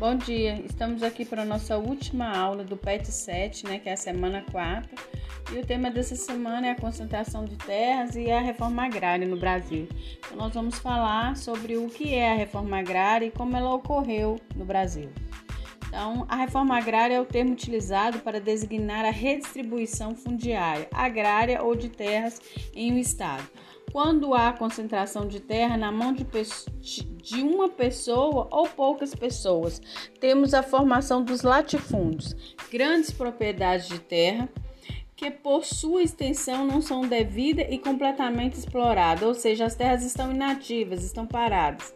Bom dia, estamos aqui para a nossa última aula do PET 7, né, que é a semana 4. E o tema dessa semana é a concentração de terras e a reforma agrária no Brasil. Então, nós vamos falar sobre o que é a reforma agrária e como ela ocorreu no Brasil. Então, a reforma agrária é o termo utilizado para designar a redistribuição fundiária, agrária ou de terras em um estado quando há concentração de terra na mão de, de, uma pessoa ou poucas pessoas. Temos a formação dos latifúndios, grandes propriedades de terra que por sua extensão não são devida e completamente exploradas, ou seja, as terras estão inativas, estão paradas.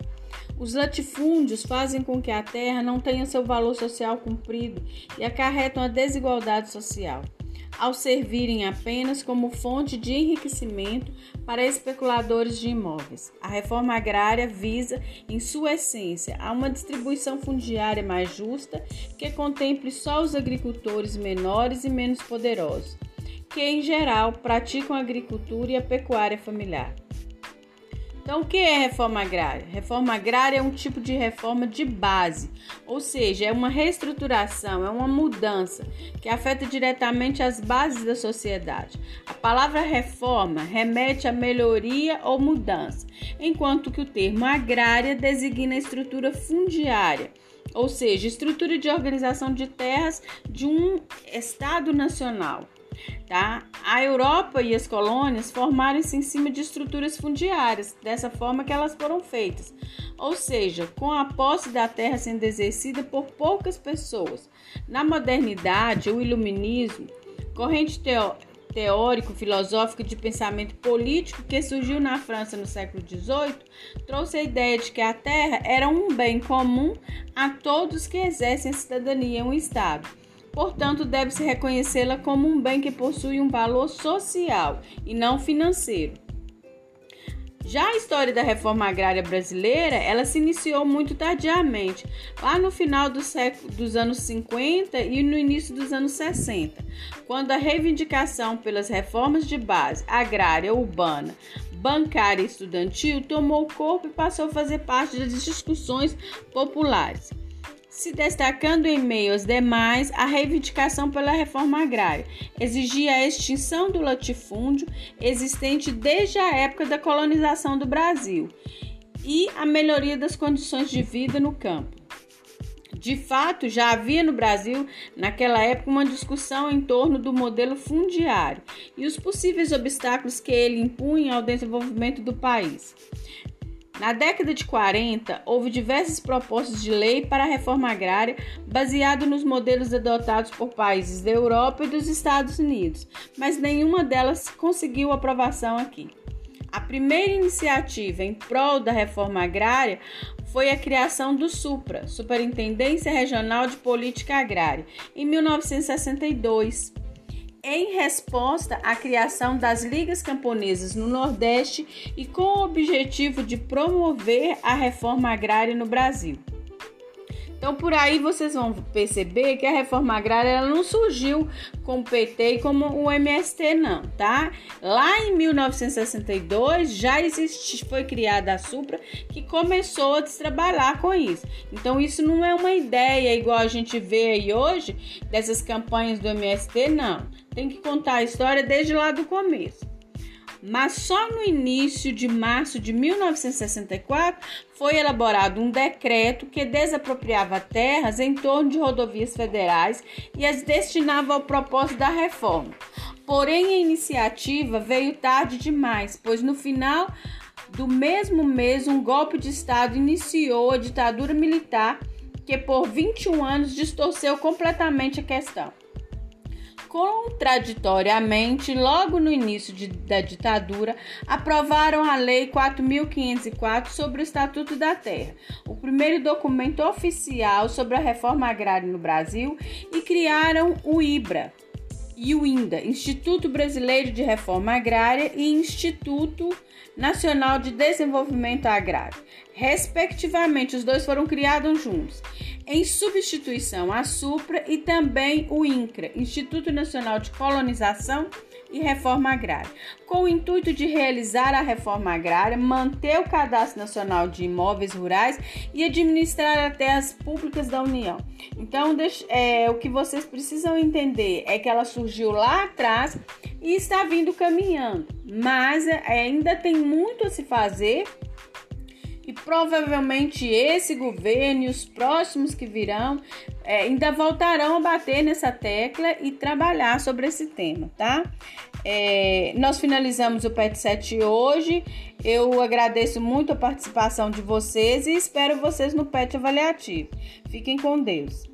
Os latifúndios fazem com que a terra não tenha seu valor social cumprido e acarretam a desigualdade social ao servirem apenas como fonte de enriquecimento para especuladores de imóveis. A reforma agrária visa, em sua essência, a uma distribuição fundiária mais justa que contemple só os agricultores menores e menos poderosos, que em geral praticam a agricultura e a pecuária familiar. Então, o que é reforma agrária? Reforma agrária é um tipo de reforma de base, ou seja, é uma reestruturação, é uma mudança que afeta diretamente as bases da sociedade. A palavra reforma remete a melhoria ou mudança, enquanto que o termo agrária designa a estrutura fundiária ou seja, estrutura de organização de terras de um Estado nacional. Tá? A Europa e as colônias formaram-se em cima de estruturas fundiárias, dessa forma que elas foram feitas, ou seja, com a posse da terra sendo exercida por poucas pessoas. Na modernidade, o iluminismo, corrente teórico filosófico de pensamento político que surgiu na França no século XVIII, trouxe a ideia de que a terra era um bem comum a todos que exercem a cidadania em um Estado Portanto, deve-se reconhecê-la como um bem que possui um valor social e não financeiro. Já a história da reforma agrária brasileira, ela se iniciou muito tardiamente, lá no final do século, dos anos 50 e no início dos anos 60, quando a reivindicação pelas reformas de base agrária, urbana, bancária e estudantil tomou corpo e passou a fazer parte das discussões populares se destacando em meio aos demais a reivindicação pela reforma agrária. Exigia a extinção do latifúndio existente desde a época da colonização do Brasil e a melhoria das condições de vida no campo. De fato, já havia no Brasil, naquela época, uma discussão em torno do modelo fundiário e os possíveis obstáculos que ele impunha ao desenvolvimento do país. Na década de 40, houve diversas propostas de lei para a reforma agrária baseado nos modelos adotados por países da Europa e dos Estados Unidos, mas nenhuma delas conseguiu aprovação aqui. A primeira iniciativa em prol da reforma agrária foi a criação do SUPRA, Superintendência Regional de Política Agrária, em 1962 em resposta à criação das ligas camponesas no Nordeste e com o objetivo de promover a reforma agrária no Brasil. Então, por aí vocês vão perceber que a reforma agrária ela não surgiu com o PT e como o MST, não, tá? Lá em 1962 já existe, foi criada a Supra que começou a trabalhar com isso. Então, isso não é uma ideia igual a gente vê aí hoje dessas campanhas do MST, não. Tem que contar a história desde lá do começo mas só no início de março de 1964 foi elaborado um decreto que desapropriava terras em torno de rodovias federais e as destinava ao propósito da reforma. Porém, a iniciativa veio tarde demais, pois no final do mesmo mês um golpe de Estado iniciou a ditadura militar que por 21 anos distorceu completamente a questão. Contraditoriamente, logo no início de, da ditadura, aprovaram a Lei 4.504 sobre o Estatuto da Terra, o primeiro documento oficial sobre a reforma agrária no Brasil, e criaram o IBRA, e o INDA, Instituto Brasileiro de Reforma Agrária e Instituto Nacional de Desenvolvimento Agrário. Respectivamente, os dois foram criados juntos, em substituição à SUPRA e também o INCRA, Instituto Nacional de Colonização e Reforma Agrária, com o intuito de realizar a reforma agrária, manter o Cadastro Nacional de Imóveis Rurais e administrar as terras públicas da União. Então, é, o que vocês precisam entender é que ela surgiu lá atrás e está vindo caminhando, mas ainda tem muito a se fazer e provavelmente esse governo e os próximos que virão é, ainda voltarão a bater nessa tecla e trabalhar sobre esse tema, tá? É, nós finalizamos o PET 7 hoje. Eu agradeço muito a participação de vocês e espero vocês no PET Avaliativo. Fiquem com Deus.